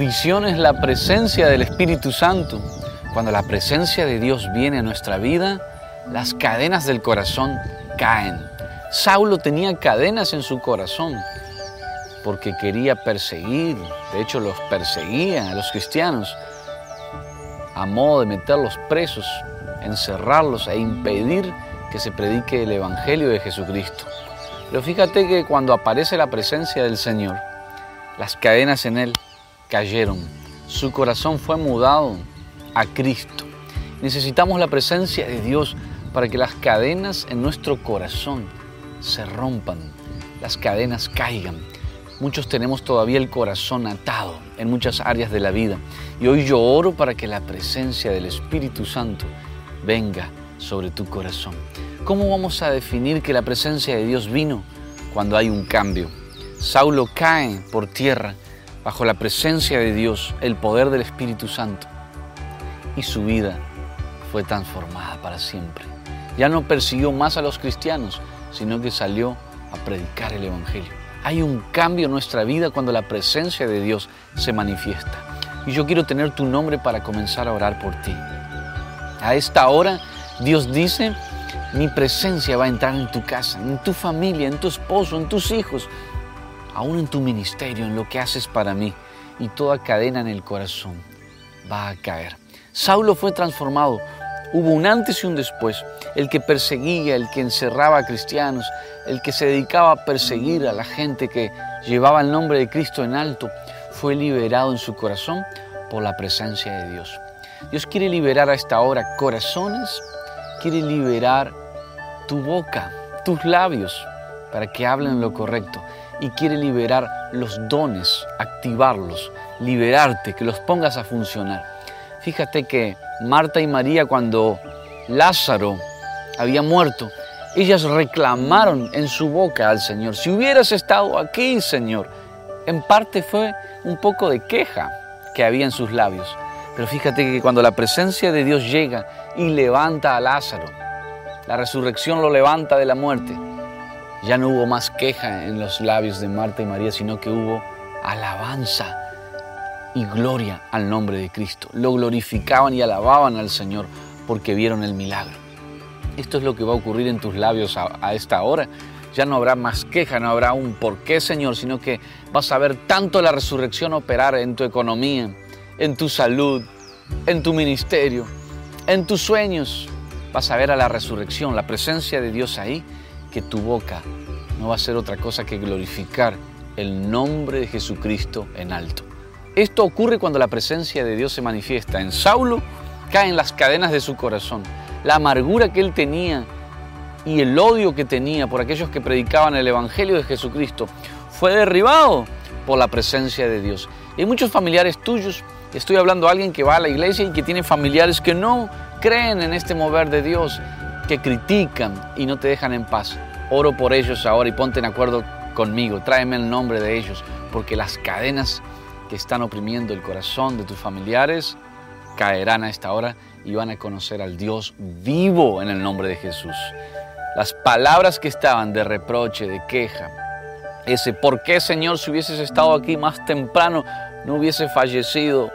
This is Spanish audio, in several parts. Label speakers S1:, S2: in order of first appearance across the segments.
S1: Bendición es la presencia del Espíritu Santo. Cuando la presencia de Dios viene a nuestra vida, las cadenas del corazón caen. Saulo tenía cadenas en su corazón porque quería perseguir, de hecho los perseguía a los cristianos a modo de meterlos presos, encerrarlos e impedir que se predique el Evangelio de Jesucristo. Pero fíjate que cuando aparece la presencia del Señor, las cadenas en él cayeron. Su corazón fue mudado a Cristo. Necesitamos la presencia de Dios para que las cadenas en nuestro corazón se rompan, las cadenas caigan. Muchos tenemos todavía el corazón atado en muchas áreas de la vida y hoy yo oro para que la presencia del Espíritu Santo venga sobre tu corazón. ¿Cómo vamos a definir que la presencia de Dios vino? Cuando hay un cambio. Saulo cae por tierra bajo la presencia de Dios, el poder del Espíritu Santo, y su vida fue transformada para siempre. Ya no persiguió más a los cristianos, sino que salió a predicar el Evangelio. Hay un cambio en nuestra vida cuando la presencia de Dios se manifiesta. Y yo quiero tener tu nombre para comenzar a orar por ti. A esta hora Dios dice, mi presencia va a entrar en tu casa, en tu familia, en tu esposo, en tus hijos, aún en tu ministerio, en lo que haces para mí, y toda cadena en el corazón va a caer. Saulo fue transformado. Hubo un antes y un después. El que perseguía, el que encerraba a cristianos, el que se dedicaba a perseguir a la gente que llevaba el nombre de Cristo en alto, fue liberado en su corazón por la presencia de Dios. Dios quiere liberar a esta hora corazones, quiere liberar tu boca, tus labios, para que hablen lo correcto y quiere liberar los dones, activarlos, liberarte, que los pongas a funcionar. Fíjate que Marta y María cuando Lázaro había muerto, ellas reclamaron en su boca al Señor, si hubieras estado aquí, Señor, en parte fue un poco de queja que había en sus labios. Pero fíjate que cuando la presencia de Dios llega y levanta a Lázaro, la resurrección lo levanta de la muerte, ya no hubo más queja en los labios de Marta y María, sino que hubo alabanza y gloria al nombre de Cristo. Lo glorificaban y alababan al Señor porque vieron el milagro. Esto es lo que va a ocurrir en tus labios a, esta hora. Ya no habrá más queja, no habrá un por qué, Señor, sino que vas a ver tanto la resurrección operar en tu economía, en tu salud, en tu ministerio, en tus sueños. Vas a ver a la resurrección, la presencia de Dios ahí que tu boca no va a ser otra cosa que glorificar el nombre de Jesucristo en alto. Esto ocurre cuando la presencia de Dios se manifiesta. En Saulo caen las cadenas de su corazón. La amargura que él tenía y el odio que tenía por aquellos que predicaban el Evangelio de Jesucristo fue derribado por la presencia de Dios. Hay muchos familiares tuyos, estoy hablando a alguien que va a la iglesia y que tiene familiares que no creen en este mover de Dios que critican y no te dejan en paz. Oro por ellos ahora y ponte en acuerdo conmigo. Tráeme el nombre de ellos, porque las cadenas que están oprimiendo el corazón de tus familiares caerán a esta hora y van a conocer al Dios vivo en el nombre de Jesús. Las palabras que estaban de reproche, de queja, ese por qué Señor si hubieses estado aquí más temprano no hubiese fallecido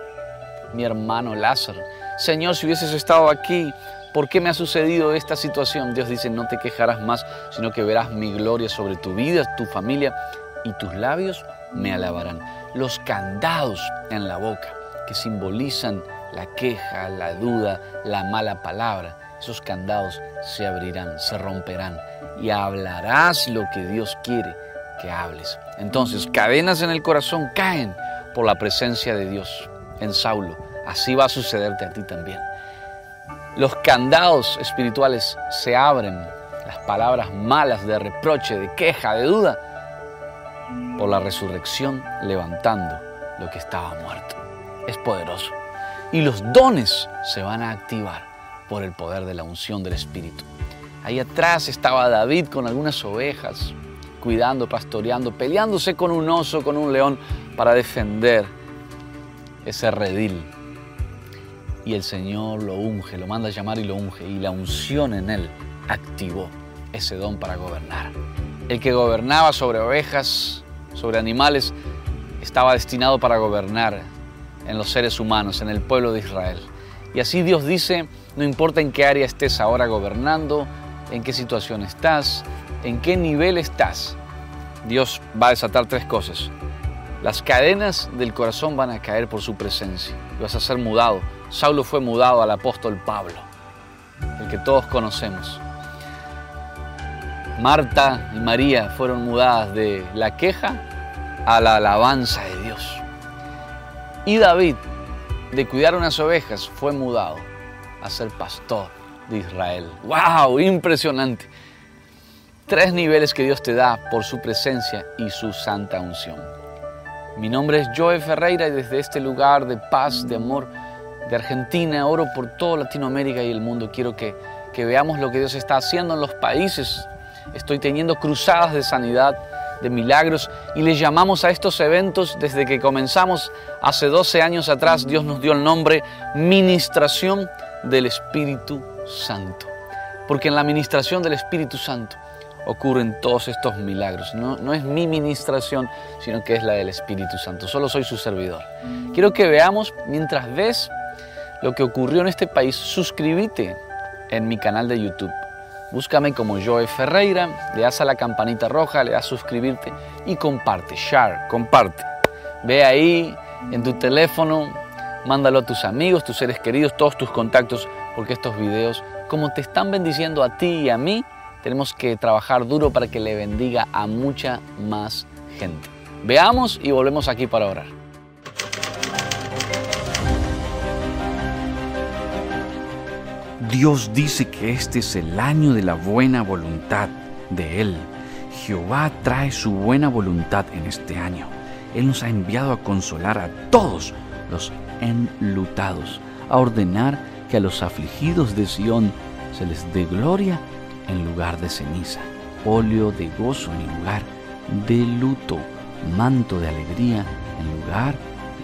S1: mi hermano Lázaro. Señor, si hubieses estado aquí ¿Por qué me ha sucedido esta situación? Dios dice, no te quejarás más, sino que verás mi gloria sobre tu vida, tu familia, y tus labios me alabarán. Los candados en la boca, que simbolizan la queja, la duda, la mala palabra, esos candados se abrirán, se romperán, y hablarás lo que Dios quiere que hables. Entonces, cadenas en el corazón caen por la presencia de Dios en Saulo. Así va a sucederte a ti también. Los candados espirituales se abren, las palabras malas de reproche, de queja, de duda, por la resurrección levantando lo que estaba muerto. Es poderoso. Y los dones se van a activar por el poder de la unción del Espíritu. Ahí atrás estaba David con algunas ovejas, cuidando, pastoreando, peleándose con un oso, con un león, para defender ese redil. Y el Señor lo unge, lo manda a llamar y lo unge. Y la unción en él activó ese don para gobernar. El que gobernaba sobre ovejas, sobre animales, estaba destinado para gobernar en los seres humanos, en el pueblo de Israel. Y así Dios dice, no importa en qué área estés ahora gobernando, en qué situación estás, en qué nivel estás, Dios va a desatar tres cosas. Las cadenas del corazón van a caer por su presencia y vas a ser mudado. Saulo fue mudado al apóstol Pablo, el que todos conocemos. Marta y María fueron mudadas de la queja a la alabanza de Dios. Y David, de cuidar unas ovejas, fue mudado a ser pastor de Israel. ¡Wow! Impresionante. Tres niveles que Dios te da por su presencia y su santa unción. Mi nombre es Joe Ferreira y desde este lugar de paz, de amor, de Argentina, oro por toda Latinoamérica y el mundo. Quiero que, que veamos lo que Dios está haciendo en los países. Estoy teniendo cruzadas de sanidad, de milagros y le llamamos a estos eventos desde que comenzamos hace 12 años atrás. Dios nos dio el nombre Ministración del Espíritu Santo. Porque en la ministración del Espíritu Santo ocurren todos estos milagros. No, no, es mi ministración, sino que es la del Espíritu Santo. Solo soy su servidor. Quiero que veamos, mientras ves lo que ocurrió en este país, suscríbete en mi canal de YouTube. Búscame como Joe Ferreira, le das a la campanita roja, le das suscribirte y comparte, share, comparte. Ve ahí en tu teléfono, mándalo a tus amigos, tus seres queridos, todos tus contactos, porque estos videos, como te están bendiciendo a ti y a mí, tenemos que trabajar duro para que le bendiga a mucha más gente. Veamos y volvemos aquí para orar.
S2: Dios dice que este es el año de la buena voluntad de Él. Jehová trae su buena voluntad en este año. Él nos ha enviado a consolar a todos los enlutados, a ordenar que a los afligidos de Sión se les dé gloria en lugar de ceniza, óleo de gozo en lugar de luto, manto de alegría en lugar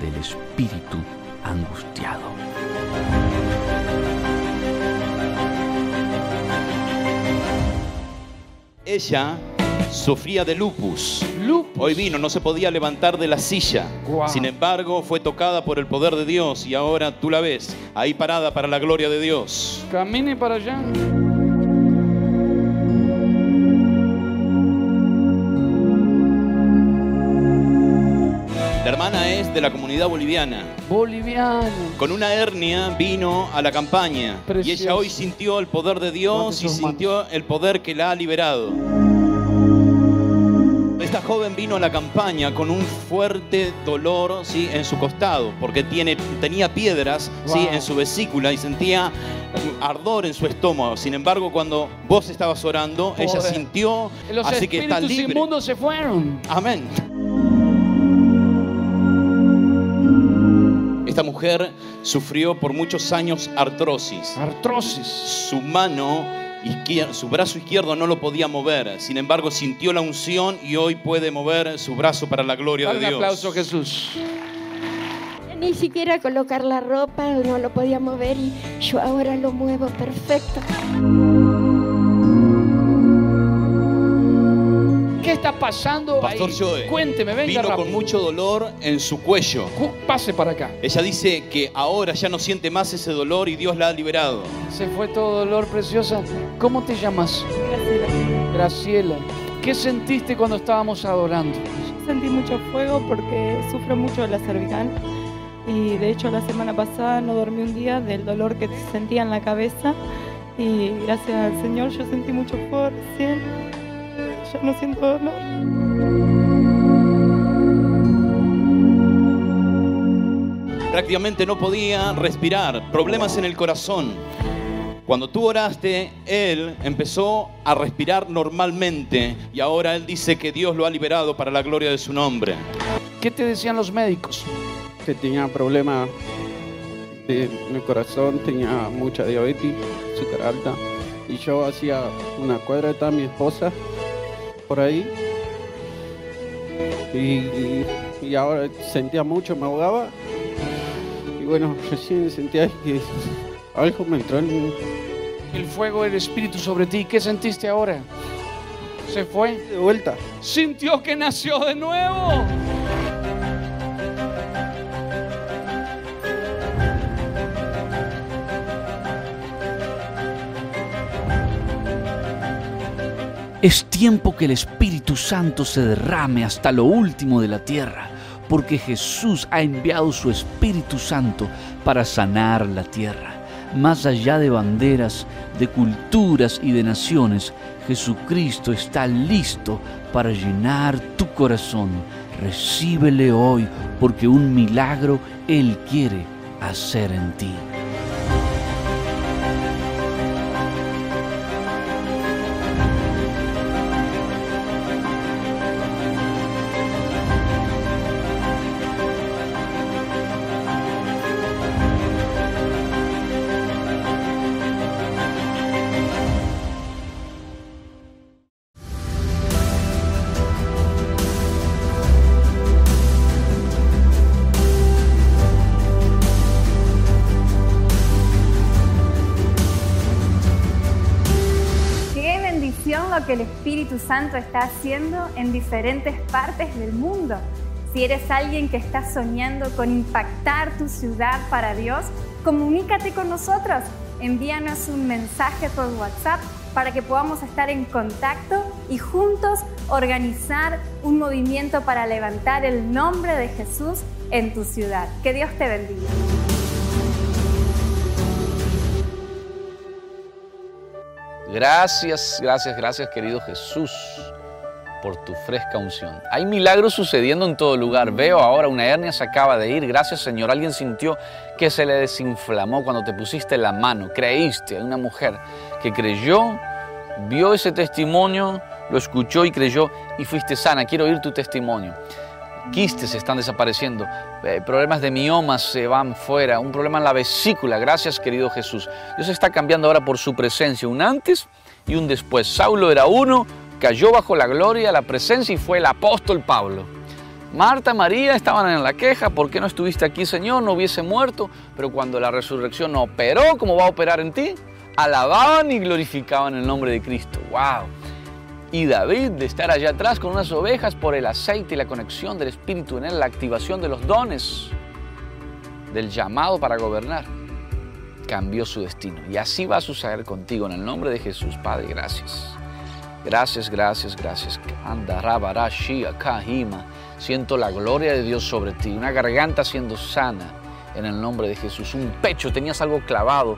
S2: del espíritu angustiado.
S3: Ella sufría de lupus.
S1: Lupus.
S3: Hoy vino, no se podía levantar de la silla. Sin embargo, fue tocada por el poder de Dios y ahora tú la ves ahí parada para la gloria de Dios.
S1: Camine para allá.
S3: De la comunidad boliviana.
S1: Boliviano.
S3: Con una hernia vino a la campaña y ella hoy sintió el poder de Dios y sintió el poder que la ha liberado. Esta joven vino a la campaña con un fuerte dolor ¿sí? en su costado, porque tiene, tenía piedras ¿sí?
S1: Wow.
S3: en su vesícula y sentía ardor en su estómago. Sin embargo, cuando vos estabas orando, ella sintió,
S1: Los
S3: así que está
S1: espíritus
S3: libre.
S1: inmundos se fueron.
S3: Amén. Esta mujer sufrió por muchos años artrosis.
S1: Artrosis.
S3: Su mano su brazo izquierdo no lo podía mover. Sin embargo, sintió la unción y hoy puede mover su brazo para la gloria
S1: Dale
S3: de
S1: un
S3: Dios.
S1: aplauso a Jesús.
S4: Ni siquiera colocar la ropa, no lo podía mover y yo ahora lo muevo perfecto.
S1: ¿Qué está pasando
S3: Pastor
S1: ahí?
S3: Joe,
S1: Cuénteme, venga
S3: vino
S1: rápido.
S3: con mucho dolor en su cuello.
S1: Cu- Pase para acá.
S3: Ella dice que ahora ya no siente más ese dolor y Dios la ha liberado.
S1: Se fue todo dolor, preciosa. ¿Cómo te llamas? Graciela. ¿Qué sentiste cuando estábamos adorando?
S5: Sentí mucho fuego porque sufro mucho de la cervical y de hecho la semana pasada no dormí un día del dolor que sentía en la cabeza y gracias al Señor yo sentí mucho fuego recién ya no siento dolor.
S3: Prácticamente no podía respirar, problemas en el corazón. Cuando tú oraste, él empezó a respirar normalmente y ahora él dice que Dios lo ha liberado para la gloria de su nombre.
S1: ¿Qué te decían los médicos?
S6: Que tenía problemas de mi corazón, tenía mucha diabetes, súper alta. Y yo hacía una cuadra, estaba mi esposa, por ahí. Y, y ahora sentía mucho, me ahogaba. Y bueno, recién sentía que algo me entró en...
S1: El fuego del Espíritu sobre ti, ¿qué sentiste ahora? ¿Se fue?
S6: De vuelta.
S1: Sintió que nació de nuevo. Es tiempo que el Espíritu Santo se derrame hasta lo último de la tierra, porque Jesús ha enviado su Espíritu Santo para sanar la tierra. Más allá de banderas, de culturas y de naciones, Jesucristo está listo para llenar tu corazón. Recíbele hoy porque un milagro Él quiere hacer en ti.
S7: Que el Espíritu Santo está haciendo en diferentes partes del mundo. Si eres alguien que está soñando con impactar tu ciudad para Dios, comunícate con nosotros. Envíanos un mensaje por WhatsApp para que podamos estar en contacto y juntos organizar un movimiento para levantar el nombre de Jesús en tu ciudad. Que Dios te bendiga.
S1: Gracias, gracias, gracias querido Jesús por tu fresca unción. Hay milagros sucediendo en todo lugar. Veo ahora una hernia se acaba de ir. Gracias Señor. Alguien sintió que se le desinflamó cuando te pusiste la mano. Creíste. Hay una mujer que creyó, vio ese testimonio, lo escuchó y creyó y fuiste sana. Quiero oír tu testimonio quistes están desapareciendo, eh, problemas de miomas se van fuera, un problema en la vesícula. Gracias, querido Jesús. Dios está cambiando ahora por su presencia, un antes y un después. Saulo era uno, cayó bajo la gloria, la presencia y fue el apóstol Pablo. Marta, María estaban en la queja, ¿por qué no estuviste aquí, Señor? No hubiese muerto, pero cuando la resurrección operó, como va a operar en ti, alababan y glorificaban el nombre de Cristo. ¡Wow! Y David de estar allá atrás con unas ovejas por el aceite y la conexión del Espíritu en él, la activación de los dones, del llamado para gobernar, cambió su destino. Y así va a suceder contigo en el nombre de Jesús, Padre, gracias. Gracias, gracias, gracias. Siento la gloria de Dios sobre ti, una garganta siendo sana en el nombre de Jesús, un pecho, tenías algo clavado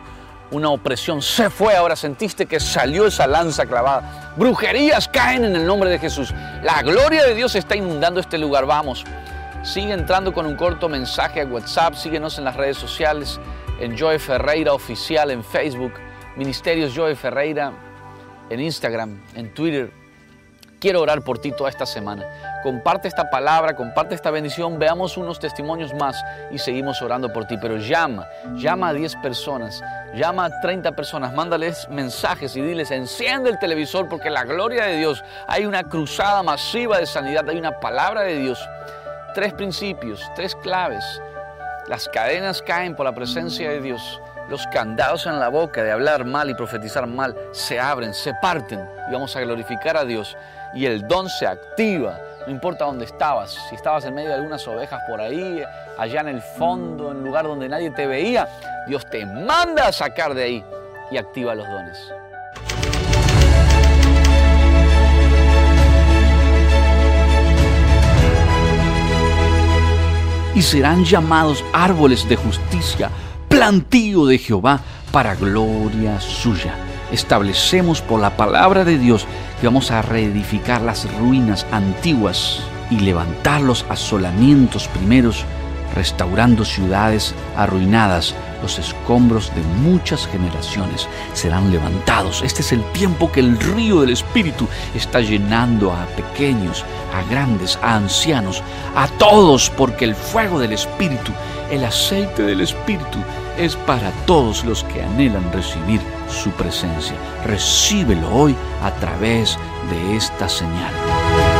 S1: una opresión se fue, ahora sentiste que salió esa lanza clavada. Brujerías caen en el nombre de Jesús. La gloria de Dios está inundando este lugar. Vamos, sigue entrando con un corto mensaje a WhatsApp, síguenos en las redes sociales, en Joy Ferreira Oficial, en Facebook, Ministerios Joy Ferreira, en Instagram, en Twitter. Quiero orar por ti toda esta semana. Comparte esta palabra, comparte esta bendición, veamos unos testimonios más y seguimos orando por ti. Pero llama, llama a 10 personas, llama a 30 personas, mándales mensajes y diles, enciende el televisor porque la gloria de Dios, hay una cruzada masiva de sanidad, hay una palabra de Dios. Tres principios, tres claves. Las cadenas caen por la presencia de Dios. Los candados en la boca de hablar mal y profetizar mal se abren, se parten y vamos a glorificar a Dios y el don se activa. No importa dónde estabas, si estabas en medio de algunas ovejas por ahí, allá en el fondo, en un lugar donde nadie te veía, Dios te manda a sacar de ahí y activa los dones. Y serán llamados árboles de justicia, plantío de Jehová para gloria suya establecemos por la palabra de Dios que vamos a reedificar las ruinas antiguas y levantar los asolamientos primeros,
S2: restaurando ciudades arruinadas. Los escombros de muchas generaciones serán levantados. Este es el tiempo que el río del Espíritu está llenando a pequeños, a grandes, a ancianos, a todos, porque el fuego del Espíritu, el aceite del Espíritu, es para todos los que anhelan recibir su presencia. Recíbelo hoy a través de esta señal.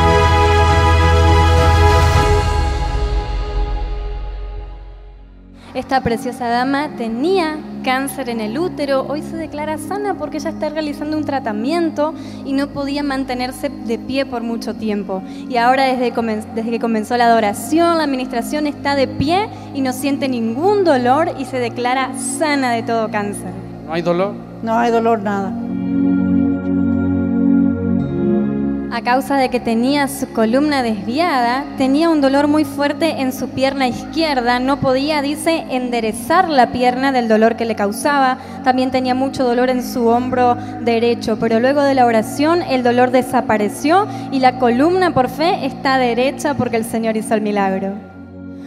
S8: Esta preciosa dama tenía cáncer en el útero, hoy se declara sana porque ella está realizando un tratamiento y no podía mantenerse de pie por mucho tiempo. Y ahora desde, desde que comenzó la adoración, la administración está de pie y no siente ningún dolor y se declara sana de todo cáncer.
S1: ¿No hay dolor?
S9: No hay dolor, nada.
S8: A causa de que tenía su columna desviada, tenía un dolor muy fuerte en su pierna izquierda, no podía, dice, enderezar la pierna del dolor que le causaba, también tenía mucho dolor en su hombro derecho, pero luego de la oración el dolor desapareció y la columna por fe está derecha porque el Señor hizo el milagro.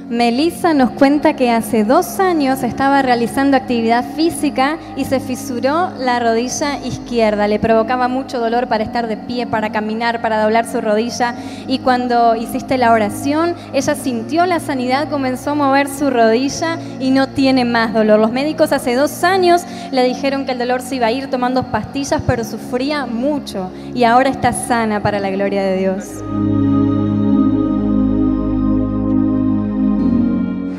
S8: Melissa nos cuenta que hace dos años estaba realizando actividad física y se fisuró la rodilla izquierda. Le provocaba mucho dolor para estar de pie, para caminar, para doblar su rodilla. Y cuando hiciste la oración, ella sintió la sanidad, comenzó a mover su rodilla y no tiene más dolor. Los médicos hace dos años le dijeron que el dolor se iba a ir tomando pastillas, pero sufría mucho. Y ahora está sana para la gloria de Dios.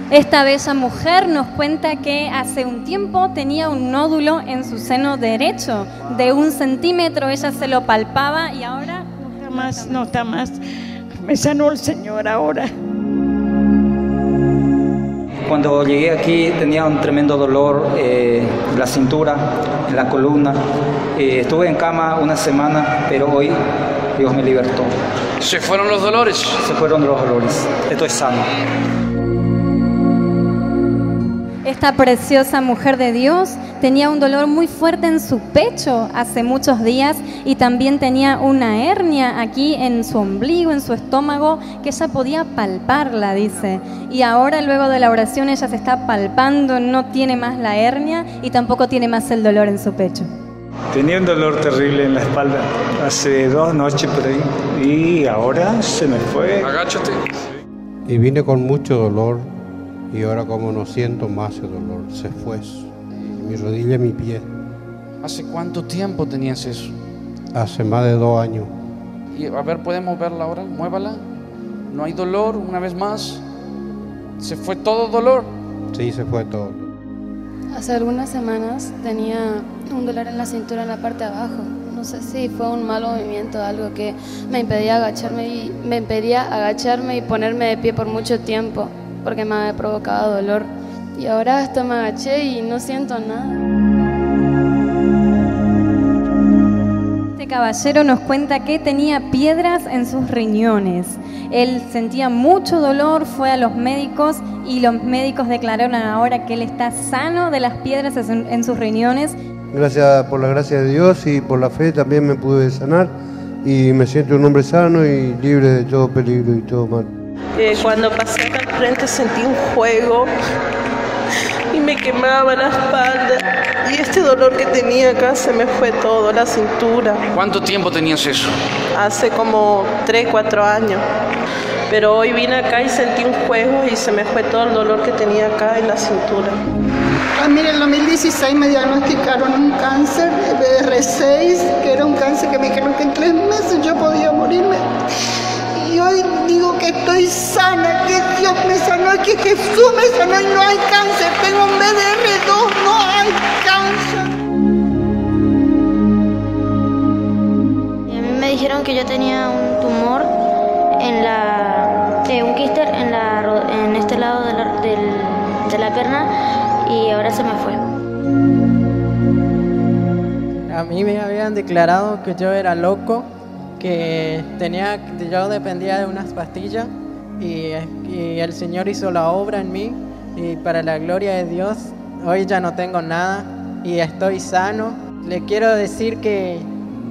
S8: Esta bella mujer nos cuenta que hace un tiempo tenía un nódulo en su seno derecho de un centímetro, ella se lo palpaba y ahora...
S9: No está más, no está más. Me sanó el Señor ahora.
S10: Cuando llegué aquí tenía un tremendo dolor eh, en la cintura, en la columna. Eh, estuve en cama una semana, pero hoy Dios me libertó.
S1: ¿Se fueron los dolores?
S10: Se fueron los dolores. Estoy sano.
S8: Esta preciosa mujer de Dios tenía un dolor muy fuerte en su pecho hace muchos días y también tenía una hernia aquí en su ombligo, en su estómago, que ella podía palparla, dice. Y ahora luego de la oración ella se está palpando, no tiene más la hernia y tampoco tiene más el dolor en su pecho.
S11: Tenía un dolor terrible en la espalda hace dos noches por ahí y ahora se me fue.
S1: Agáchate.
S12: Y vine con mucho dolor y ahora como no siento más el dolor, se fue. Mi rodilla y mi pie.
S1: ¿Hace cuánto tiempo tenías eso?
S12: Hace más de dos años.
S1: Y a ver, podemos verla ahora, muévala. No hay dolor, una vez más. ¿Se fue todo dolor?
S12: Sí, se fue todo.
S13: Hace algunas semanas tenía un dolor en la cintura en la parte de abajo. No sé si fue un mal movimiento, algo que me impedía agacharme y me impedía agacharme y ponerme de pie por mucho tiempo porque me había provocado dolor. Y ahora hasta me agaché y no siento nada.
S8: Este caballero nos cuenta que tenía piedras en sus riñones. Él sentía mucho dolor, fue a los médicos y los médicos declararon ahora que él está sano de las piedras en sus riñones.
S12: Gracias por la gracia de Dios y por la fe también me pude sanar y me siento un hombre sano y libre de todo peligro y todo mal.
S14: Eh, cuando pasé acá al frente sentí un juego y me quemaba la espalda. Y este dolor que tenía acá se me fue todo, la cintura.
S1: ¿Cuánto tiempo tenías eso?
S14: Hace como 3, 4 años. Pero hoy vine acá y sentí un juego y se me fue todo el dolor que tenía acá en la cintura.
S9: Ah, mire, en el 2016 me diagnosticaron un cáncer de BR6, que era un cáncer que me dijeron que en tres meses yo podía morirme y hoy digo que estoy sana, que Dios me sanó, que Jesús me sanó y no hay cáncer. Tengo un BDR2, no hay cáncer.
S13: Y a mí me dijeron que yo tenía un tumor en la, eh, un quiste en, la, en este lado de la, de la pierna y ahora se me fue.
S15: A mí me habían declarado que yo era loco que tenía, yo dependía de unas pastillas y, y, el Señor hizo la obra en mí y para la gloria de Dios hoy ya no tengo nada y estoy sano. Le quiero decir que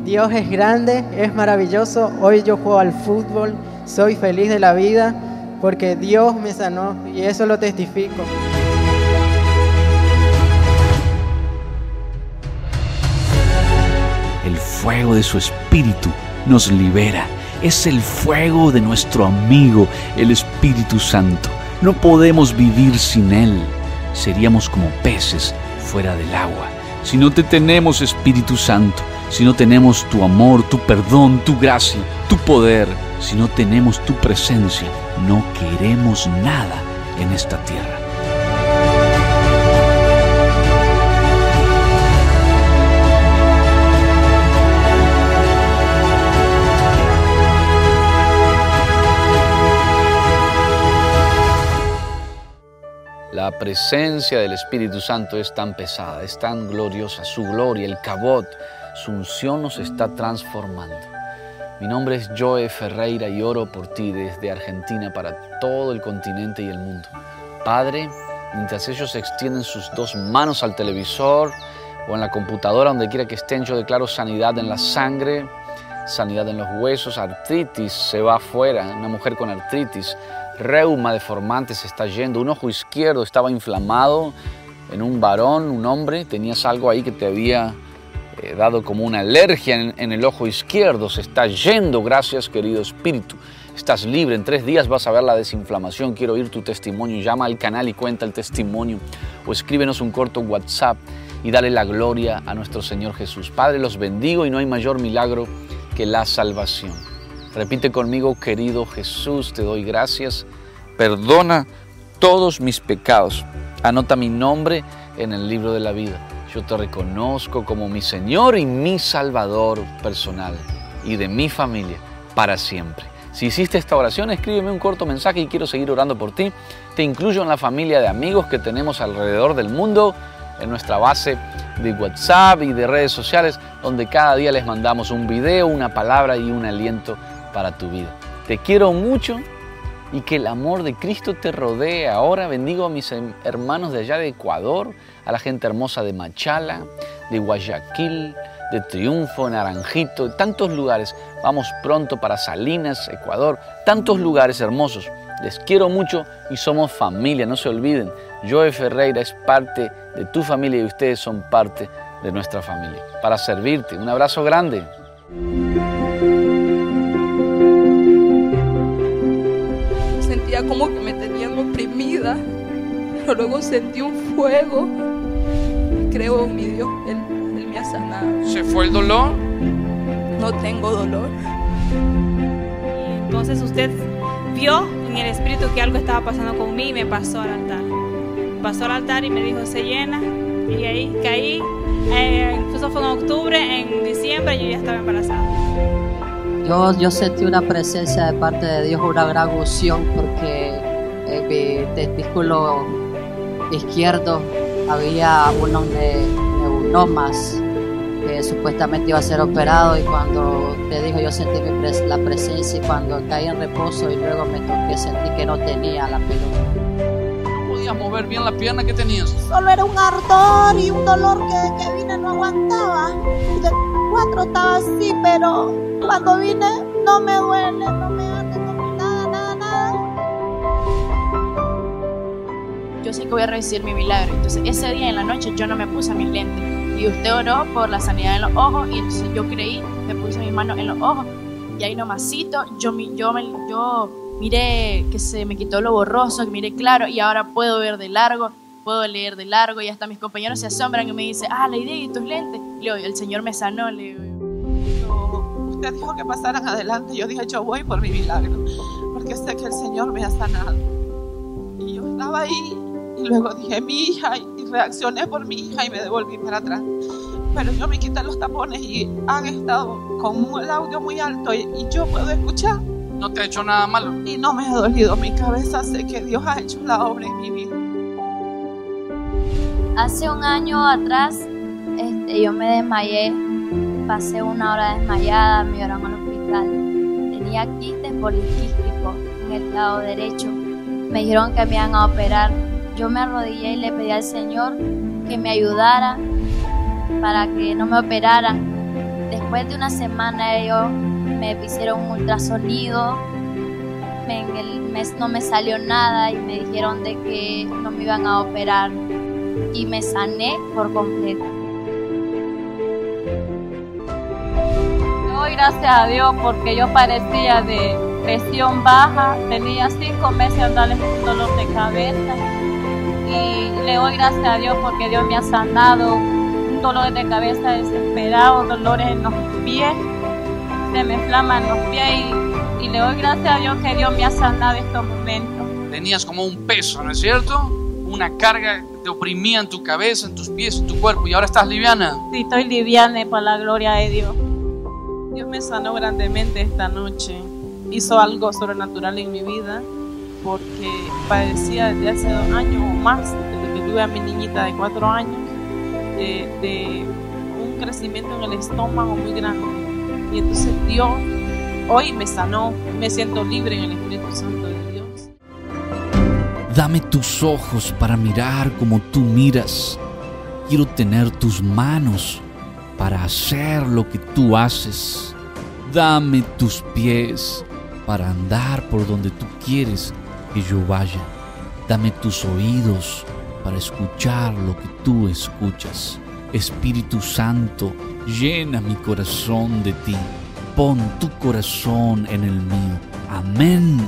S15: Dios es grande, es maravilloso. Hoy yo juego al fútbol, soy feliz de la vida porque Dios me sanó y eso lo testifico.
S2: El fuego de su espíritu nos libera. Es el fuego de nuestro amigo, el Espíritu Santo. No podemos vivir sin Él. Seríamos como peces fuera del agua. Si no te tenemos, Espíritu Santo, si no tenemos tu amor, tu perdón, tu gracia, tu poder, si no tenemos tu presencia, no queremos nada en esta tierra.
S1: La presencia del Espíritu Santo es tan pesada, es tan gloriosa, su gloria, el cabot, su unción nos está transformando. Mi nombre es Joe Ferreira y oro por ti desde Argentina para todo el continente y el mundo. Padre, mientras ellos extienden sus dos manos al televisor o en la computadora, donde quiera que estén, yo declaro sanidad en la sangre, sanidad en los huesos, artritis se va afuera, una mujer con artritis, reuma deformante se está yendo, un ojo izquierdo estaba inflamado en un varón, un hombre, tenías algo ahí que te había eh, dado como una alergia en, en el ojo izquierdo, se está yendo, gracias querido Espíritu. Estás libre, en tres días vas a ver la desinflamación, quiero oír tu testimonio, llama al canal y cuenta el testimonio. O escríbenos un corto WhatsApp y dale la gloria a nuestro Señor Jesús. Padre, los bendigo y no hay mayor milagro que la salvación. Repite conmigo, querido Jesús, te doy gracias. Perdona todos mis pecados. Anota mi nombre en el libro de la vida. Yo te reconozco como mi Señor y mi Salvador personal y de mi familia para siempre. Si hiciste esta oración, escríbeme un corto mensaje y quiero seguir orando por ti. Te incluyo en la familia de amigos que tenemos alrededor del mundo, en nuestra base de WhatsApp y de redes sociales, donde cada día les mandamos un video, una palabra y un aliento para tu vida. Te quiero mucho y que el amor de Cristo te rodee. Ahora bendigo a mis hermanos de allá de Ecuador, a la gente hermosa de Machala, de Guayaquil, de Triunfo, Naranjito, tantos lugares. Vamos pronto para Salinas, Ecuador, tantos lugares hermosos. Les quiero mucho y somos familia, no se olviden. Joe Ferreira es parte de tu familia y ustedes son parte de nuestra familia. Para servirte, un abrazo grande.
S16: Pero luego sentí un fuego. Creo en mi Dios, Él, Él me ha sanado.
S1: ¿Se fue el dolor?
S16: No tengo dolor.
S17: Entonces usted vio en el espíritu que algo estaba pasando conmigo y me pasó al altar. Pasó al altar y me dijo, se llena. Y ahí caí. Eh, incluso fue en octubre, en diciembre yo ya estaba embarazada.
S18: Yo, yo sentí una presencia de parte de Dios, una gran unción, porque en mi testículo izquierdo había unos ne- neuromas que supuestamente iba a ser operado y cuando te dijo yo sentí mi pres- la presencia y cuando caí en reposo y luego me toqué sentí que no tenía la pelota.
S1: No podías mover bien la pierna que tenías.
S19: Solo era un ardor y un dolor que, que vine no aguantaba. De cuatro estaba así, pero cuando vine no me duele, no me
S20: sé que voy a recibir mi milagro. Entonces ese día en la noche yo no me puse mis lentes. Y usted oró por la sanidad en los ojos y entonces yo creí, me puse mis manos en los ojos. Y ahí nomasito, yo, yo, yo miré que se me quitó lo borroso, que miré claro y ahora puedo ver de largo, puedo leer de largo y hasta mis compañeros se asombran y me dicen, ah, la idea y tus lentes. Le digo, el Señor me sanó, le digo.
S16: Usted dijo que pasaran adelante. Yo dije, yo voy por mi milagro, porque sé que el Señor me ha sanado. Y yo estaba ahí y luego dije, mi hija, y reaccioné por mi hija y me devolví para atrás. Pero yo me quité los tapones y han estado con el audio muy alto y, y yo puedo escuchar.
S1: No te ha hecho nada malo.
S16: Y no me ha dolido mi cabeza, sé que Dios ha hecho la obra en mi vida.
S21: Hace un año atrás este, yo me desmayé, pasé una hora desmayada, me llevaron al hospital. Tenía quistes poliquísticos en el lado derecho. Me dijeron que me iban a operar. Yo me arrodillé y le pedí al Señor que me ayudara para que no me operaran. Después de una semana ellos me hicieron un ultrasonido
S17: en el mes no me salió nada y me dijeron de que no me iban a operar y me sané por completo. Doy gracias a Dios porque yo parecía de presión baja, tenía cinco meses andando con dolor de cabeza y le doy gracias a Dios porque Dios me ha sanado un dolor de cabeza desesperado, dolores en los pies, se me inflaman los pies y, y le doy gracias a Dios que Dios me ha sanado estos momentos.
S14: Tenías como un peso, ¿no es cierto? Una carga que te oprimía en tu cabeza, en tus pies, en tu cuerpo y ahora estás liviana.
S17: Sí, estoy liviana por la gloria de Dios.
S16: Dios me sanó grandemente esta noche. Hizo algo sobrenatural en mi vida porque padecía desde hace dos años o más, desde que tuve a mi niñita de cuatro años, de, un crecimiento en el estómago muy grande. Y entonces Dios hoy me sanó, me siento libre en el Espíritu Santo de Dios.
S1: Dame tus ojos para mirar como tú miras. Quiero tener tus manos para hacer lo que tú haces. Dame tus pies para andar por donde tú quieres que yo vaya. Dame tus oídos para escuchar lo que tú escuchas. Espíritu Santo, llena mi corazón de ti. Pon tu corazón en el mío. Amén.